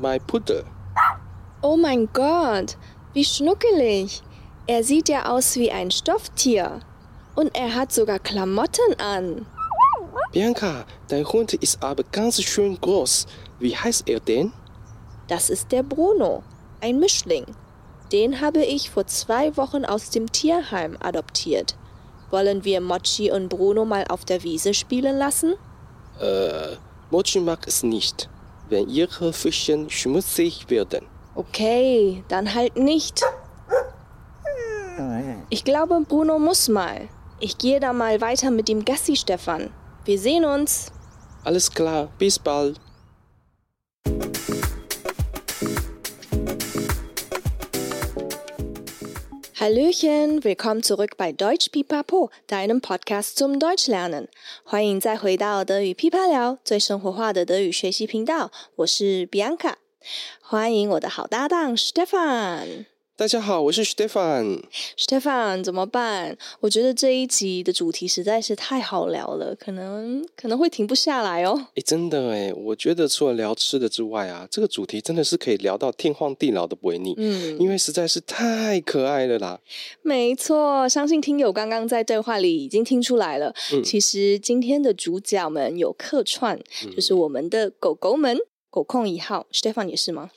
mein Pudel. Oh mein Gott, wie schnuckelig. Er sieht ja aus wie ein Stofftier. Und er hat sogar Klamotten an. Bianca, dein Hund ist aber ganz schön groß. Wie heißt er denn? Das ist der Bruno, ein Mischling. Den habe ich vor zwei Wochen aus dem Tierheim adoptiert. Wollen wir Mochi und Bruno mal auf der Wiese spielen lassen? Äh, Mochi mag es nicht, wenn ihre Füßchen schmutzig werden. Okay, dann halt nicht. Ich glaube, Bruno muss mal. Ich gehe da mal weiter mit dem Gassi, Stefan. Wir sehen uns. Alles klar, bis bald. Hallöchen, willkommen zurück bei Deutsch Pipapo, deinem Podcast zum Deutschlernen。欢迎再回到德语噼啪聊，最生活化的德语学习频道。我是 Bianca，欢迎我的好搭档 Stefan。大家好，我是 Stefan。Stefan，怎么办？我觉得这一集的主题实在是太好聊了，可能可能会停不下来哦。哎，真的哎，我觉得除了聊吃的之外啊，这个主题真的是可以聊到天荒地老都不会腻。嗯，因为实在是太可爱了啦。没错，相信听友刚刚在对话里已经听出来了。嗯，其实今天的主角们有客串，嗯，就是我们的狗狗们，狗控一号 Stefan 也是吗？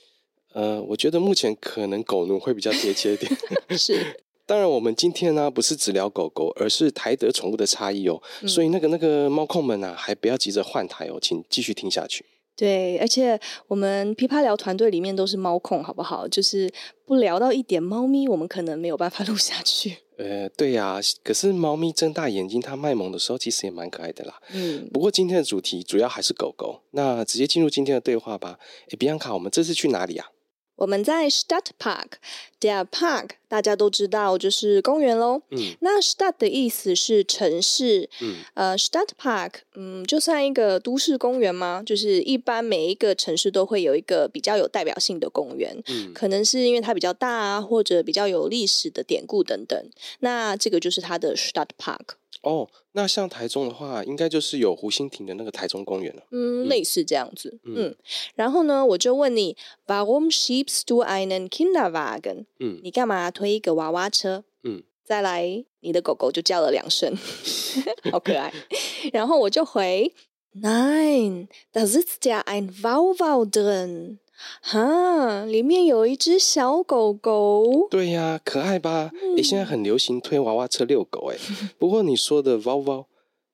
呃，我觉得目前可能狗奴会比较贴切一点。是，当然我们今天呢、啊、不是只聊狗狗，而是台德宠物的差异哦。嗯、所以那个那个猫控们啊，还不要急着换台哦，请继续听下去。对，而且我们琵琶聊团队里面都是猫控，好不好？就是不聊到一点猫咪，我们可能没有办法 录下去。呃，对呀、啊，可是猫咪睁大眼睛，它卖萌的时候，其实也蛮可爱的啦。嗯，不过今天的主题主要还是狗狗，那直接进入今天的对话吧。诶，比安卡，我们这次去哪里啊？我们在 Stadtpark，der Park 大家都知道就是公园喽。嗯，那 Stadt 的意思是城市。嗯，呃，Stadtpark，嗯，就算一个都市公园吗？就是一般每一个城市都会有一个比较有代表性的公园。嗯，可能是因为它比较大啊，或者比较有历史的典故等等。那这个就是它的 Stadtpark。哦，那像台中的话，应该就是有湖心亭的那个台中公园了。嗯，类似这样子。嗯，嗯，然后呢，我就问你，Warum schiebst du einen Kinderwagen？嗯，你干嘛推一个娃娃车？嗯，再来，你的狗狗就叫了两声，好可爱。然后我就回，Nein，da sitzt ja ein Wauwau drin。哈，里面有一只小狗狗。对呀、啊，可爱吧？诶、嗯欸，现在很流行推娃娃车遛狗，诶。不过你说的 “wow wow”，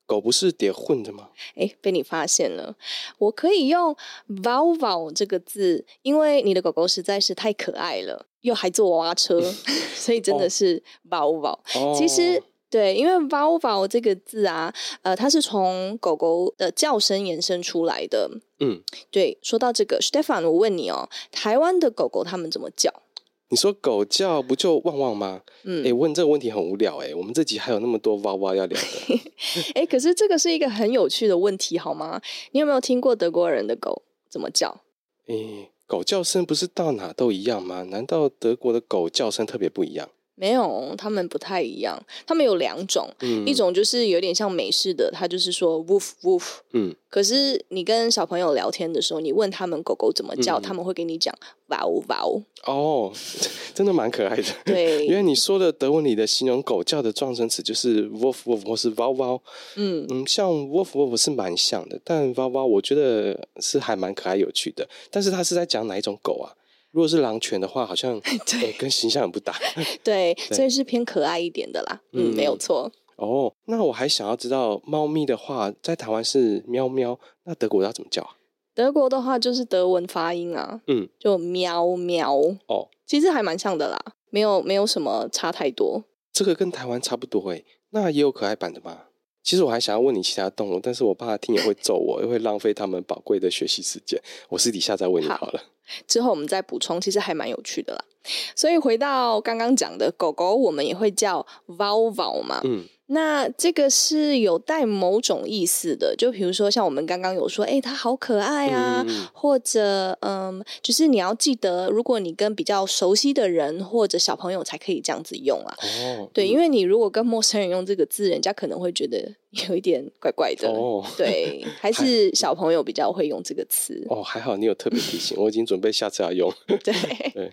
狗不是得混的吗？诶、欸，被你发现了。我可以用 “wow wow” 这个字，因为你的狗狗实在是太可爱了，又还坐娃娃车，所以真的是 “wow wow”。哦、其实。对，因为 “wow wow” 这个字啊，呃，它是从狗狗的叫声延伸出来的。嗯，对。说到这个，Stefan，我问你哦，台湾的狗狗它们怎么叫？你说狗叫不就旺旺吗？嗯，哎，问这个问题很无聊哎。我们这集还有那么多哇哇要聊的。哎，可是这个是一个很有趣的问题，好吗？你有没有听过德国人的狗怎么叫？哎，狗叫声不是到哪都一样吗？难道德国的狗叫声特别不一样？没有，他们不太一样。他们有两种，嗯、一种就是有点像美式的，他就是说 woof woof。嗯。可是你跟小朋友聊天的时候，你问他们狗狗怎么叫，嗯、他们会跟你讲 wow wow。哦，真的蛮可爱的。对，因为你说的德文里的形容狗叫的撞声词就是 woof woof 或是 wow wow。嗯嗯，像 woof woof 是蛮像的，但 wow wow 我觉得是还蛮可爱有趣的。但是他是在讲哪一种狗啊？如果是狼犬的话，好像 对、欸、跟形象很不搭。对，对所以是偏可爱一点的啦。嗯，嗯没有错。哦，那我还想要知道，猫咪的话在台湾是喵喵，那德国要怎么叫啊？德国的话就是德文发音啊，嗯，就喵喵。哦，其实还蛮像的啦，没有没有什么差太多。这个跟台湾差不多诶，那也有可爱版的吗？其实我还想要问你其他动物，但是我怕听也会揍我，又会浪费他们宝贵的学习时间。我私底下再问你好了。之后我们再补充，其实还蛮有趣的啦。所以回到刚刚讲的狗狗，我们也会叫 Vau 嘛。嗯。那这个是有带某种意思的，就比如说像我们刚刚有说，哎，它好可爱啊，嗯、或者嗯，就是你要记得，如果你跟比较熟悉的人或者小朋友才可以这样子用啊。哦，对，嗯、因为你如果跟陌生人用这个字，人家可能会觉得有一点怪怪的。哦，对，还是小朋友比较会用这个词。哦，还好你有特别提醒，我已经准备下次要用。对对，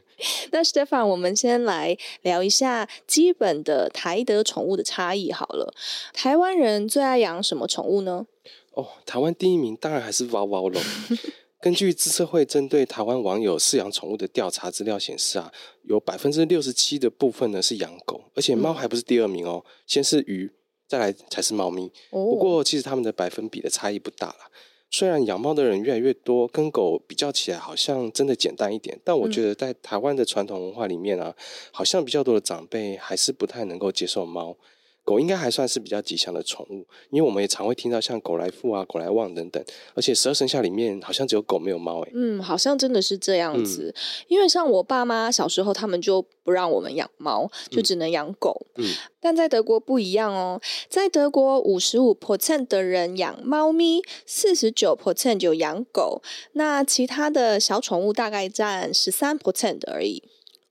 那 Stephan，我们先来聊一下基本的台德宠物的差异。好了，台湾人最爱养什么宠物呢？哦，台湾第一名当然还是 Vau Vau 咯。根据资策会针对台湾网友饲养宠物的调查资料显示啊，有百分之六十七的部分呢是养狗，而且猫还不是第二名哦，嗯、先是鱼，再来才是猫咪。哦、不过其实他们的百分比的差异不大啦。虽然养猫的人越来越多，跟狗比较起来好像真的简单一点，但我觉得在台湾的传统文化里面啊，好像比较多的长辈还是不太能够接受猫。狗应该还算是比较吉祥的宠物，因为我们也常会听到像狗来富啊、狗来旺等等。而且十二生肖里面好像只有狗没有猫哎。嗯，好像真的是这样子。嗯、因为像我爸妈小时候，他们就不让我们养猫，就只能养狗。嗯。但在德国不一样哦，在德国五十五 percent 的人养猫咪，四十九 percent 就养狗，那其他的小宠物大概占十三 percent 而已。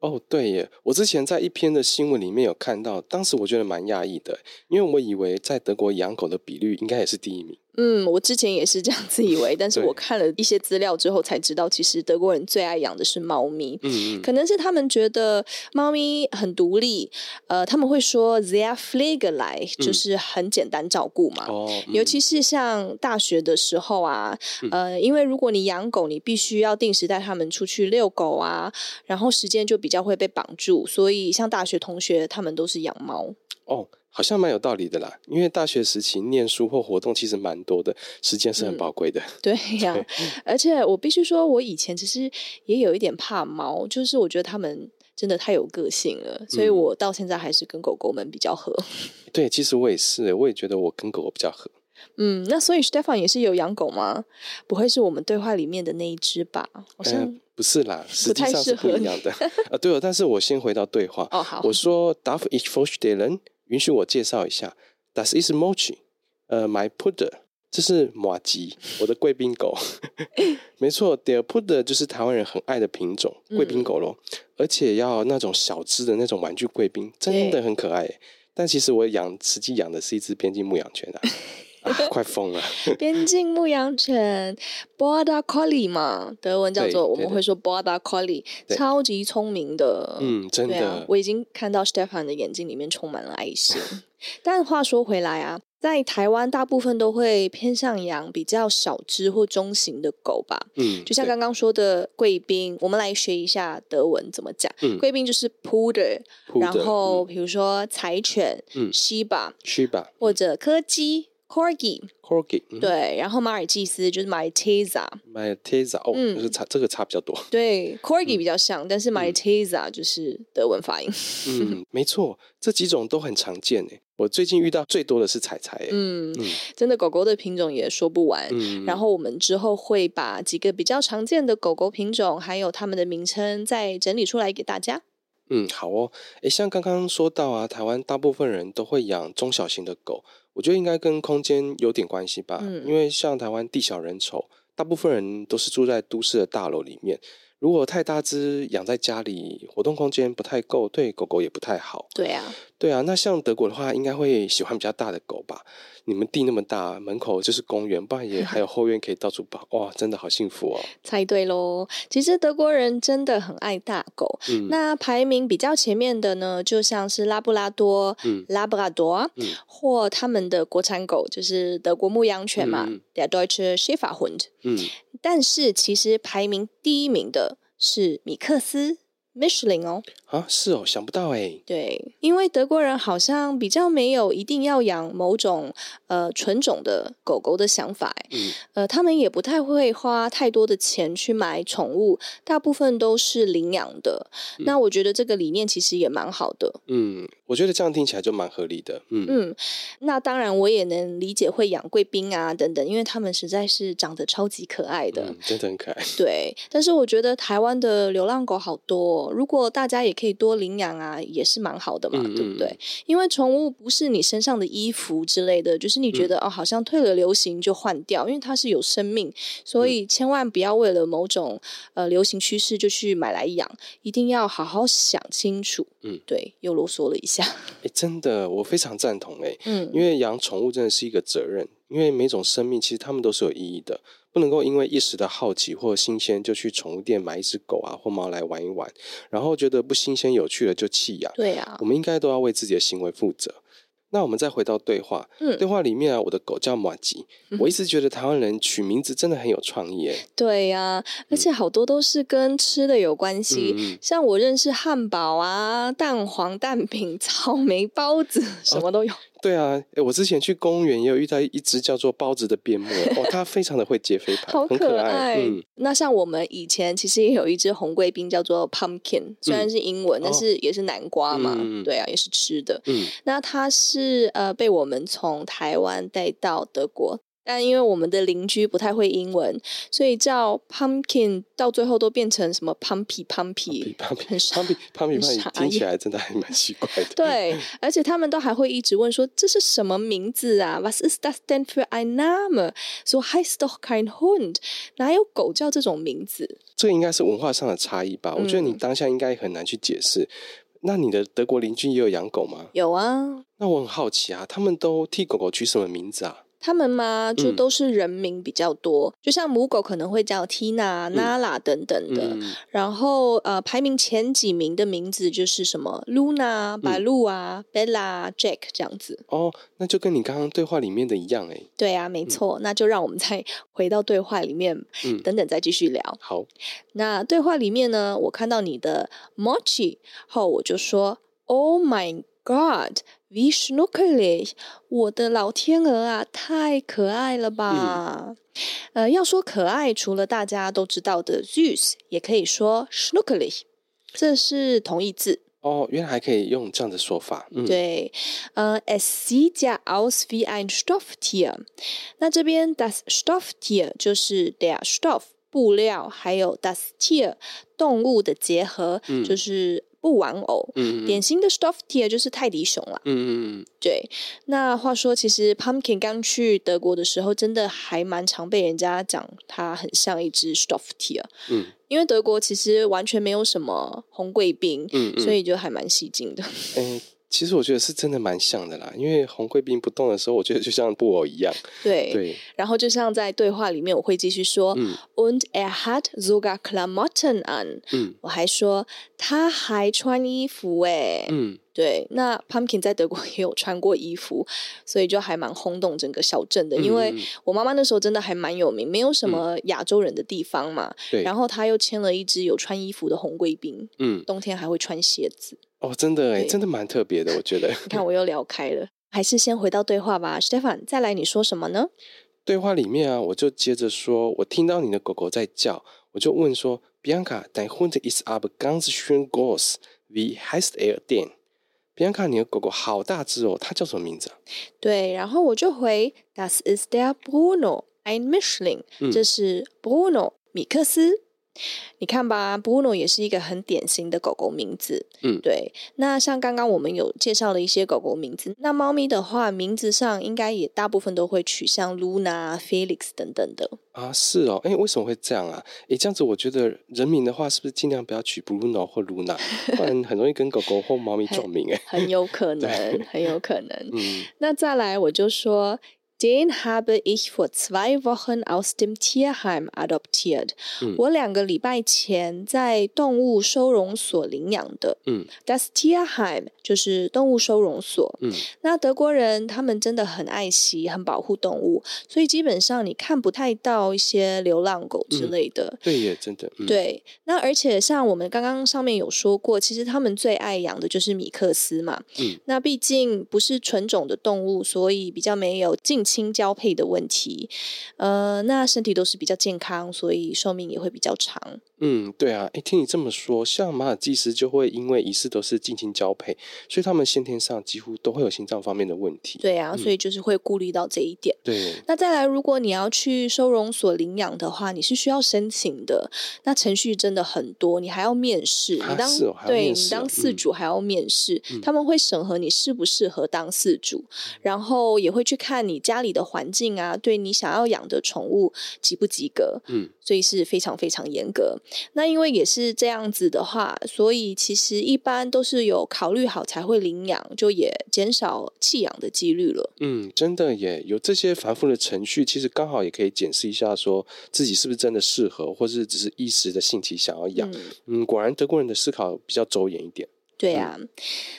哦，对耶！我之前在一篇的新闻里面有看到，当时我觉得蛮讶异的，因为我以为在德国养狗的比率应该也是第一名。嗯，我之前也是这样子以为，但是我看了一些资料之后才知道，其实德国人最爱养的是猫咪。嗯，可能是他们觉得猫咪很独立，呃，他们会说 sehr pflegeleicht，就是很简单照顾嘛。哦，嗯、尤其是像大学的时候啊，呃，因为如果你养狗，你必须要定时带他们出去遛狗啊，然后时间就比较会被绑住，所以像大学同学他们都是养猫。哦。好像蛮有道理的啦，因为大学时期念书或活动其实蛮多的，时间是很宝贵的。嗯、对呀、啊，而且我必须说，我以前其实也有一点怕猫，就是我觉得他们真的太有个性了，所以我到现在还是跟狗狗们比较合。对，其实我也是，我也觉得我跟狗狗比较合。嗯，那所以 Stephan 也是有养狗吗？不会是我们对话里面的那一只吧？好像、呃、不是啦，实际上是不一样的。啊、呃，对了，但是我先回到对话。哦，好，我说 Darf ich vorstellen？允许我介绍一下，Das ist Mochi，呃，my Puder，这是马吉，我的贵宾狗。没错，Der Puder 就是台湾人很爱的品种贵宾狗咯，嗯、而且要那种小只的那种玩具贵宾，真的很可爱。但其实我养实际养的是一只边境牧羊犬啊。啊、快疯了！边境牧羊犬 Border Collie 嘛，德文叫做我们会说 Border Collie，超级聪明的。嗯，真的、啊。我已经看到 Stephan 的眼睛里面充满了爱心。但话说回来啊，在台湾大部分都会偏向养比较小只或中型的狗吧。嗯，就像刚刚说的贵宾，我们来学一下德文怎么讲。嗯，贵宾就是 Poodle，然后比如说柴犬，嗯，Shiba，Shiba，或者柯基。Corgi，Corgi，对，然后马尔济斯就是 Malteser，Malteser 哦，就是差这个差比较多。对，Corgi 比较像，但是 Malteser 就是德文发音。嗯，没错，这几种都很常见诶。我最近遇到最多的是彩彩。嗯嗯，真的狗狗的品种也说不完。嗯，然后我们之后会把几个比较常见的狗狗品种，还有它们的名称再整理出来给大家。嗯，好哦。诶，像刚刚说到啊，台湾大部分人都会养中小型的狗。我觉得应该跟空间有点关系吧，嗯、因为像台湾地小人稠，大部分人都是住在都市的大楼里面。如果太大只养在家里，活动空间不太够，对狗狗也不太好。对啊，对啊。那像德国的话，应该会喜欢比较大的狗吧？你们地那么大，门口就是公园，不然也还有后院可以到处跑。哇，真的好幸福哦！猜对喽。其实德国人真的很爱大狗。嗯。那排名比较前面的呢，就像是拉布拉多、嗯，拉布拉多，嗯，或他们的国产狗，就是德国牧羊犬嘛，Der Deutsche Schäferhund。嗯。但是其实排名第一名的是米克斯。Michelin 哦。啊，是哦，想不到哎。对，因为德国人好像比较没有一定要养某种呃纯种的狗狗的想法，嗯，呃，他们也不太会花太多的钱去买宠物，大部分都是领养的。嗯、那我觉得这个理念其实也蛮好的。嗯，我觉得这样听起来就蛮合理的。嗯嗯，那当然我也能理解会养贵宾啊等等，因为他们实在是长得超级可爱的，嗯、真的很可爱。对，但是我觉得台湾的流浪狗好多，如果大家也可以多领养啊，也是蛮好的嘛，嗯、对不对？因为宠物不是你身上的衣服之类的，就是你觉得、嗯、哦，好像退了流行就换掉，因为它是有生命，所以千万不要为了某种呃流行趋势就去买来养，一定要好好想清楚。嗯，对，又啰嗦了一下。哎，真的，我非常赞同哎，嗯，因为养宠物真的是一个责任，因为每种生命其实它们都是有意义的。不能够因为一时的好奇或新鲜就去宠物店买一只狗啊或猫来玩一玩，然后觉得不新鲜有趣了就弃养。对啊，我们应该都要为自己的行为负责。那我们再回到对话，嗯，对话里面啊，我的狗叫马吉，嗯，我一直觉得台湾人取名字真的很有创意诶。对呀，啊，而且好多都是跟吃的有关系，嗯，像我认识汉堡啊、蛋黄、蛋饼、草莓包子，什么都有。哦对啊，我之前去公园也有遇到一只叫做包子的边牧，哦，它非常的会接飞盘，好可爱。嗯，那像我们以前其实也有一只红贵宾叫做 Pumpkin，虽然是英文，嗯，但是也是南瓜嘛，哦，对啊，也是吃的。嗯，那它是呃被我们从台湾带到德国。但因为我们的邻居不太会英文，所以叫 pumpkin 到最后都变成什么 pumpy pumpy pumpy pumpy pumpy 听起来真的还蛮奇怪的。对，而且他们都还会一直问说，这是什么名字啊？Was ist das denn für ein Name？So heißt doch kein Hund，哪有狗叫这种名字？这个应该是文化上的差异吧？嗯、我觉得你当下应该很难去解释。那你的德国邻居也有养狗吗？有啊。那我很好奇啊，他们都替狗狗取什么名字啊？他们嘛，就都是人名比较多，嗯、就像母狗可能会叫 Tina、Nala 等等的。嗯、然后呃，排名前几名的名字就是什么 Luna、Baloo 啊、Bella、Jack 这样子。哦，那就跟你刚刚对话里面的一样哎。对啊，没错。嗯、那就让我们再 回到对话里面，嗯、等等再继续聊。好，那对话里面呢，我看到你的 Mochi 后，我就说 Oh my God。Wie schnuckelig，我的老天鹅啊，太可爱了吧！嗯、呃，要说可爱，除了大家都知道的 Zeus，也可以说 schnuckelig，这是同义字。哦，原来还可以用这样的说法。嗯、对，呃，es sieht ja aus wie ein Stofftier。那这边 das Stofftier 就是 der Stoff 布料，还有 das Tier 动物的结合，嗯、就是。布玩偶，典型的 Stofftier 就是泰迪熊了。嗯嗯嗯，对。那话说，其实 Pumpkin 刚去德国的时候，真的还蛮常被人家讲它很像一只 Stofftier。嗯，因为德国其实完全没有什么红贵宾，嗯嗯，所以就还蛮吸睛的。嗯其实我觉得是真的蛮像的啦，因为红贵宾不动的时候，我觉得就像布偶一样。对对，然后就像在对话里面，我会继续说，嗯，Und er hat sogar Klamotten an。嗯，我还说他还穿衣服诶。嗯，对，那 Pumpkin 在德国也有穿过衣服，所以就还蛮轰动整个小镇的。因为我妈妈那时候真的还蛮有名，没有什么亚洲人的地方嘛。对，然后他又牵了一只有穿衣服的红贵宾，嗯，冬天还会穿鞋子。哦，真的哎，真的蛮特别的，我觉得。你看，我又聊开了，还是先回到对话吧，Stefan，再来你说什么呢？对话里面啊，我就接着说，我听到你的狗狗在叫，我就问说，Bianca，dein Hund ist aber ganz schön groß，wie heißt er denn？Bianca，你的狗狗好大只哦，它叫什么名字啊？对，然后我就回，Das ist der Bruno，ein Mischling，嗯，这是 Bruno 米克斯。你看吧，Bruno 也是一个很典型的狗狗名字。嗯，对。那像刚刚我们有介绍了一些狗狗名字，那猫咪的话，名字上应该也大部分都会取像 Luna、Felix 等等的。啊，是哦。哎，为什么会这样啊？哎，这样子我觉得人名的话，是不是尽量不要取 Bruno 或 Luna，不然很容易跟狗狗或猫咪撞名？哎，很有可 能，很有可能。嗯，那再来我就说。Den habe ich vor zwei Wochen aus dem Tierheim adoptiert。嗯，我两个礼拜前在动物收容所领养的。嗯，Das Tierheim 就是动物收容所。嗯，那德国人他们真的很爱惜、很保护动物，所以基本上你看不太到一些流浪狗之类的。嗯、对耶，真的。嗯、对，那而且像我们刚刚上面有说过，其实他们最爱养的就是米克斯嘛。嗯，那毕竟不是纯种的动物，所以比较没有近亲交配的问题。呃，那身体都是比较健康，所以寿命也会比较长。嗯，对啊，诶，听你这么说，像马尔济斯就会因为疑似都是近亲交配，所以他们先天上几乎都会有心脏方面的问题。对啊，嗯、所以就是会顾虑到这一点。对，那再来，如果你要去收容所领养的话，你是需要申请的。那程序真的很多，你还要面试。啊、你当、哦、对你当饲主还要面试，嗯、他们会审核你适不适合当饲主，嗯、然后也会去看你家里的环境啊，对你想要养的宠物及不及格。嗯，所以是非常非常严格。那因为也是这样子的话，所以其实一般都是有考虑好才会领养，就也减少弃养的几率了。嗯，真的耶，有这些繁复的程序，其实刚好也可以检视一下，说自己是不是真的适合，或是只是一时的兴起想要养。嗯，嗯，果然德国人的思考比较周延一点。对啊，嗯、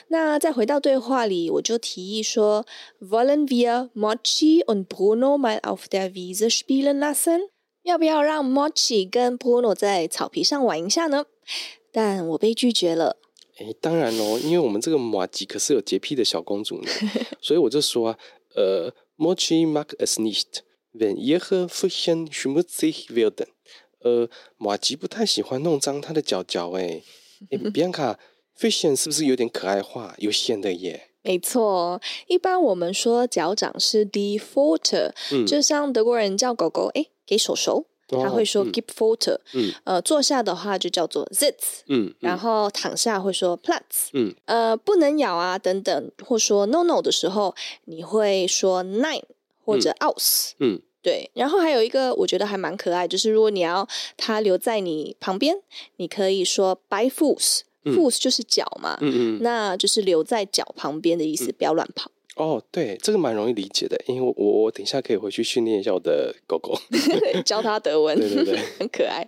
那再回到对话里，我就提议说，Wollen wir Mochi und Bruno mal auf der Wiese spielen lassen？要不要让 Mochi 跟 Bruno 在草皮上玩一下呢？但我被拒绝了。诶，当然喽，因为我们这个马吉可是有洁癖的小公主呢，所以我就说啊，呃，Mochi mag es nicht, wenn ihre Füßchen schmutzig werden。呃，马吉不太喜欢弄脏她的脚脚。诶，诶，Bianca，Füßchen 是不是有点可爱化，有限的耶？没错，一般我们说脚掌是 die Pfote，嗯，就像德国人叫狗狗，诶给手手，他会说嗯，呃，坐下的话就叫做 “sits”，嗯，然后躺下会说 Platz，嗯，呃，不能咬啊等等，或说 no no 的时候，你会说 Nein 或者 Aus，嗯，对，然后还有一个我觉得还蛮可爱，就是如果你要它留在你旁边，你可以说 bei Fuß，Fuß 就是脚嘛，嗯嗯，那就是留在脚旁边的意思，不要乱跑。哦，对，这个蛮容易理解的，因为我我等一下可以回去训练一下我的狗狗，教它德文，对对对，很可爱。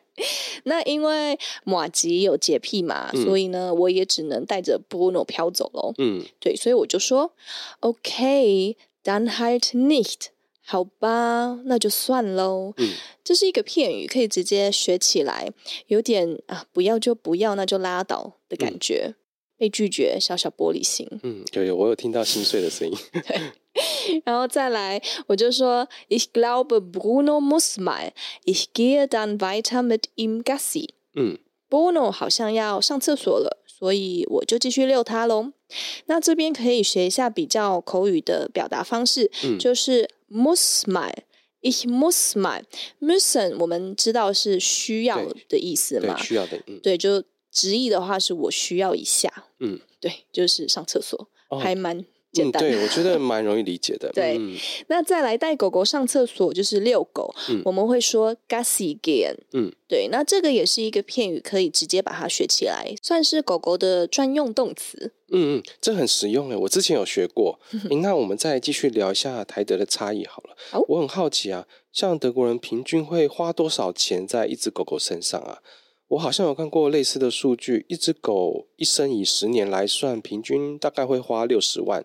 那因为马吉有洁癖嘛，嗯、所以呢，我也只能带着 Bruno 飘走喽。嗯，对，所以我就说，OK，dann halt nicht，好吧，那就算喽。嗯，这是一个片语，可以直接学起来，有点啊，不要就不要，那就拉倒的感觉。嗯被拒绝，小小玻璃心。嗯，有有，我有听到心碎的声音。对，然后再来，我就说，Ich glaube Bruno muss mal. Ich gehe dann weiter mit ihm Gassi。嗯，Bruno 好像要上厕所了，所以我就继续遛他喽。那这边可以学一下比较口语的表达方式，嗯、就是 muss mal，Ich muss mal。müssen 我们知道是需要的意思嘛？需要的，嗯，对，就。直译的话是我需要一下，嗯，对，就是上厕所，哦、还蛮简单、嗯。对，我觉得蛮容易理解的。对，嗯、那再来带狗狗上厕所就是遛狗，嗯、我们会说 Gassi gehen。嗯，对，那这个也是一个片语，可以直接把它学起来，算是狗狗的专用动词。嗯嗯，这很实用诶，我之前有学过。那我们再继续聊一下台德的差异好了。好，我很好奇啊，像德国人平均会花多少钱在一只狗狗身上啊？我好像有看过类似的数据，一只狗一生以十年来算，平均大概会花六十万。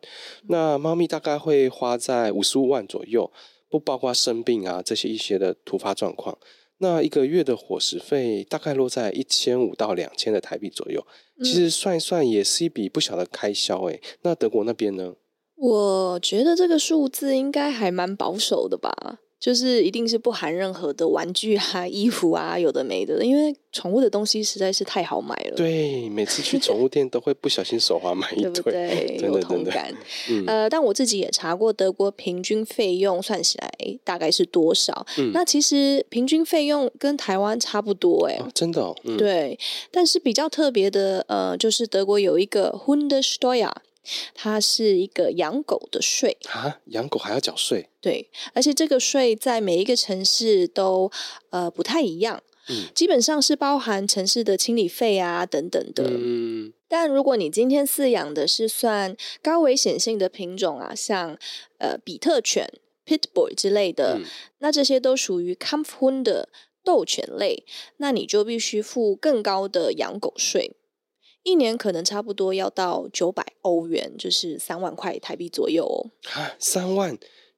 那猫咪大概会花在五十五万左右，不包括生病啊这些一些的突发状况。那一个月的伙食费大概落在一千五到两千的台币左右，其实算一算也是一笔不小的开销诶。那德国那边呢？我觉得这个数字应该还蛮保守的吧。就是一定是不含任何的玩具啊、衣服啊，有的没的，因为宠物的东西实在是太好买了。对，每次去宠物店都会不小心手滑买一堆，对不对？有同感。嗯、呃，但我自己也查过德国平均费用算起来大概是多少？嗯、那其实平均费用跟台湾差不多哎、哦，真的、哦。嗯、对，但是比较特别的，呃，就是德国有一个 Hundesteuer。它是一个养狗的税。啊，养狗还要缴税？对，而且这个税在每一个城市都呃不太一样，嗯，基本上是包含城市的清理费啊等等的，嗯，但如果你今天饲养的是算高危险性的品种啊，像呃比特犬 Pitbull 之类的，嗯、那这些都属于 Kampfhund 的斗犬类，那你就必须付更高的养狗税，一年可能差不多要到九百欧元，就是三万块台币左右哦。啊，三万！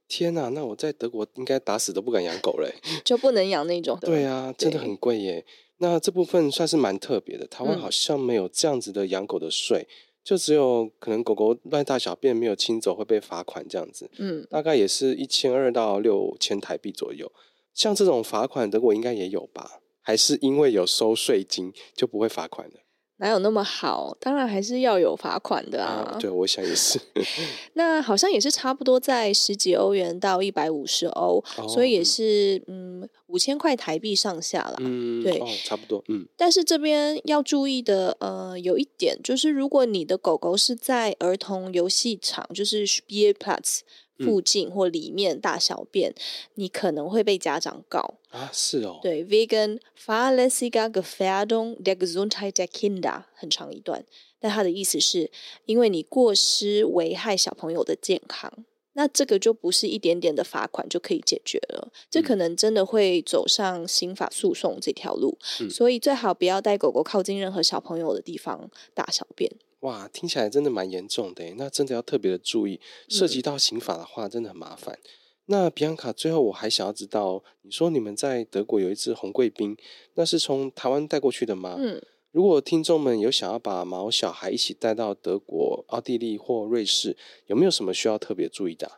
天哪，那我在德国应该打死都不敢养狗嘞，就不能养那种。对啊，真的很贵耶。那这部分算是蛮特别的，台湾好像没有这样子的养狗的税，嗯、就只有可能狗狗乱大小便没有清走会被罚款这样子。嗯，大概也是一千二到六千台币左右。像这种罚款，德国应该也有吧？还是因为有收税金就不会罚款的？哪有那么好？当然还是要有罚款的啊！啊对，我想也是。那好像也是差不多在十几欧元到一百五十欧，哦、所以也是嗯五千块台币上下啦。嗯，对、哦，差不多。嗯，但是这边要注意的呃有一点就是，如果你的狗狗是在儿童游戏场，就是 Spielplatz 附近或里面大小便，嗯、你可能会被家长告。啊！是哦，对，Vegan fahrlässiger Gefährdung der Gesundheit der Kinder，很长一段，但他的意思是因为你过失危害小朋友的健康，那这个就不是一点点的罚款就可以解决了，这可能真的会走上刑法诉讼这条路，嗯、所以最好不要带狗狗靠近任何小朋友的地方大小便。哇，听起来真的蛮严重的，那真的要特别的注意，涉及到刑法的话，真的很麻烦。嗯、那比安卡，最后我还想要知道，你说你们在德国有一只红贵宾，那是从台湾带过去的吗？嗯，如果听众们有想要把毛小孩一起带到德国、奥地利或瑞士，有没有什么需要特别注意的？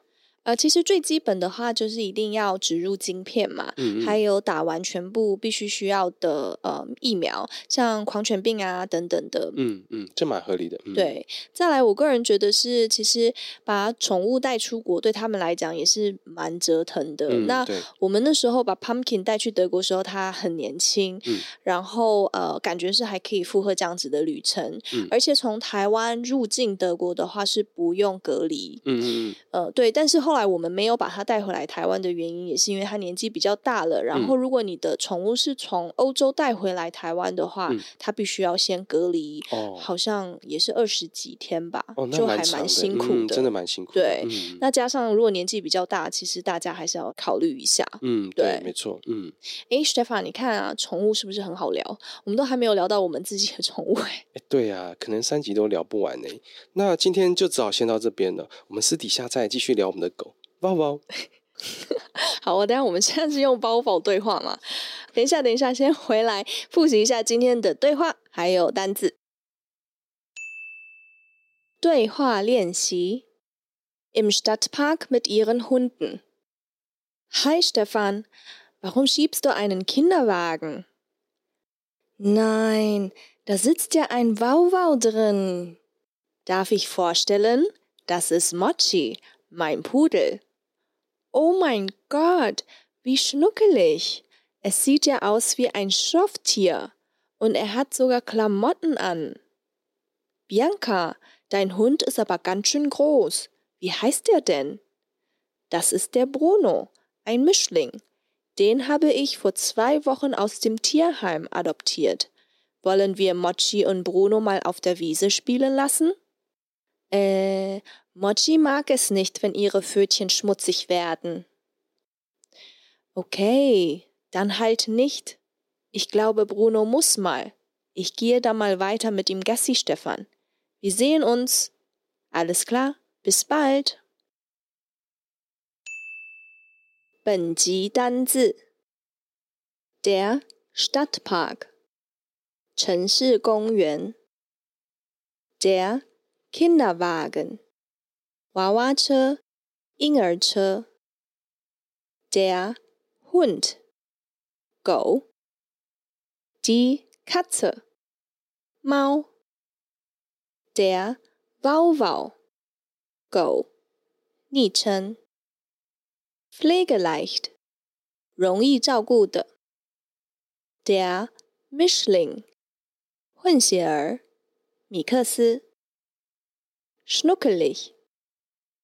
呃，其实最基本的话就是一定要植入晶片嘛，嗯嗯，还有打完全部必须需要的呃疫苗，像狂犬病啊等等的。嗯嗯，这蛮合理的。嗯、对，再来，我个人觉得是，其实把宠物带出国对他们来讲也是蛮折腾的。嗯、那我们那时候把 Pumpkin 带去德国的时候，他很年轻，嗯、然后呃，感觉是还可以负荷这样子的旅程，嗯、而且从台湾入境德国的话是不用隔离。嗯嗯呃，对，但是后来。我们没有把它带回来台湾的原因，也是因为它年纪比较大了。然后，如果你的宠物是从欧洲带回来台湾的话，嗯、它必须要先隔离，哦、好像也是二十几天吧，哦、就还蛮辛苦的，嗯、真的蛮辛苦。对，嗯、那加上如果年纪比较大，其实大家还是要考虑一下。嗯，对，对没错。嗯，哎，Stephan，你看啊，宠物是不是很好聊？我们都还没有聊到我们自己的宠物哎。对呀、啊，可能三集都聊不完呢。那今天就只好先到这边了，我们私底下再继续聊我们的狗。包包，好，我等下我们现在是用包包对话嘛？等一下，等一下，先回来复习一下今天的对话还有单字。对话练习：Im Stadtpark mit ihren Hunden. Hi Stephan, warum schiebst du einen Kinderwagen? Nein, da sitzt ja ein Wauwau drin. Darf ich vorstellen? Das ist Mochi, mein Pudel. Oh mein Gott, wie schnuckelig. Es sieht ja aus wie ein Stofftier. Und er hat sogar Klamotten an. Bianca, dein Hund ist aber ganz schön groß. Wie heißt er denn? Das ist der Bruno, ein Mischling. Den habe ich vor zwei Wochen aus dem Tierheim adoptiert. Wollen wir Mochi und Bruno mal auf der Wiese spielen lassen? Äh, Mochi mag es nicht, wenn ihre Pfötchen schmutzig werden. Okay, dann halt nicht. Ich glaube, Bruno muss mal. Ich gehe da mal weiter mit ihm Gassi, Stefan. Wir sehen uns. Alles klar, bis bald. 本集单字 Der Stadtpark 城市公园 Der Kinderwagen 娃娃车、婴儿车。Der Hund 狗。Die Katze 猫。Der Wauwau 狗。昵称。Pflegeleicht 容易照顾的。Der Mischling 混血儿。米克斯。Schnuckelig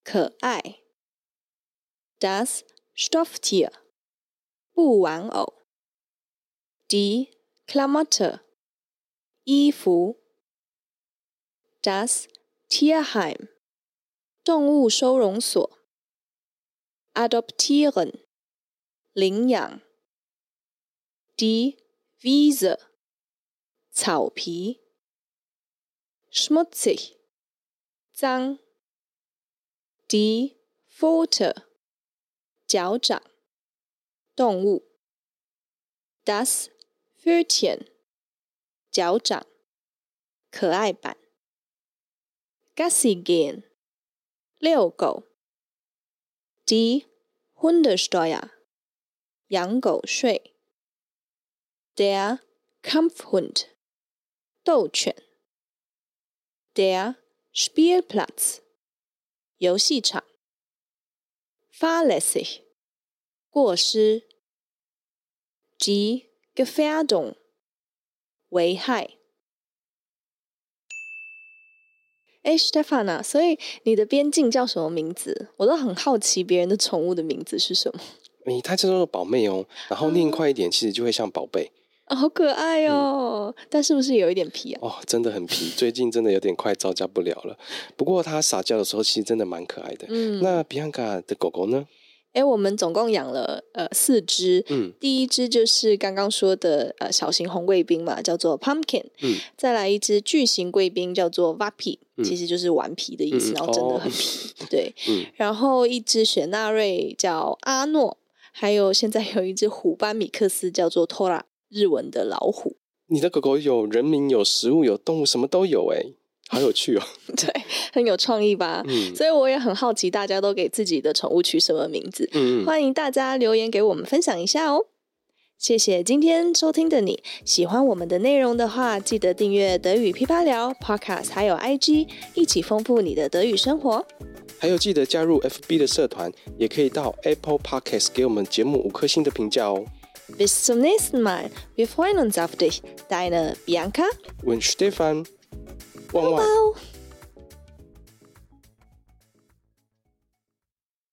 可爱，das Stofftier，布玩偶，die Klamotte，衣服，das Tierheim，动物收容所 adoptieren 领养，die Wiese 草皮，schmutzig 脏 ，die Pfote 脚掌，动物，das Pfötchen 脚掌，可爱版，Gassi gehen 遛狗。Die Hundesteuer，养狗税。Der Kampfhund，斗犬。Der Spielplatz， 游戏场。Fahrlässig，过失。Die Gefährdung，危害。哎，Stefana，所以你的边境叫什么名字？我都很好奇别人的宠物的名字是什么。哎，它叫做宝妹哦，然后念快一点，其实就会像宝贝。啊，好可爱哦！嗯、但是不是有一点皮啊？哦，真的很皮，最近真的有点快招架不了了。不过它撒娇的时候，其实真的蛮可爱的。嗯，那比安卡的狗狗呢？哎，我们总共养了呃四只，嗯，第一只就是刚刚说的呃小型红贵宾嘛，叫做 Pumpkin，嗯，再来一只巨型贵宾叫做 Vapi，嗯，其实就是顽皮的意思，嗯，然后真的很皮，哦，对，嗯，然后一只雪纳瑞叫阿诺，还有现在有一只虎斑米克斯叫做 Tora，日文的老虎。你的狗狗有人名、有食物、有动物，什么都有哎。好有趣哦！对，很有创意吧？嗯，所以我也很好奇，大家都给自己的宠物取什么名字？嗯，欢迎大家留言给我们分享一下哦。谢谢今天收听的你，喜欢我们的内容的话，记得订阅德语噼啪聊 Podcast，还有 IG，一起丰富你的德语生活。还有记得加入 FB 的社团，也可以到 Apple Podcast 给我们节目五颗星的评价哦。Bis zum nächsten Mal, wir freuen uns auf dich, deine Bianca und Stefan。汪汪。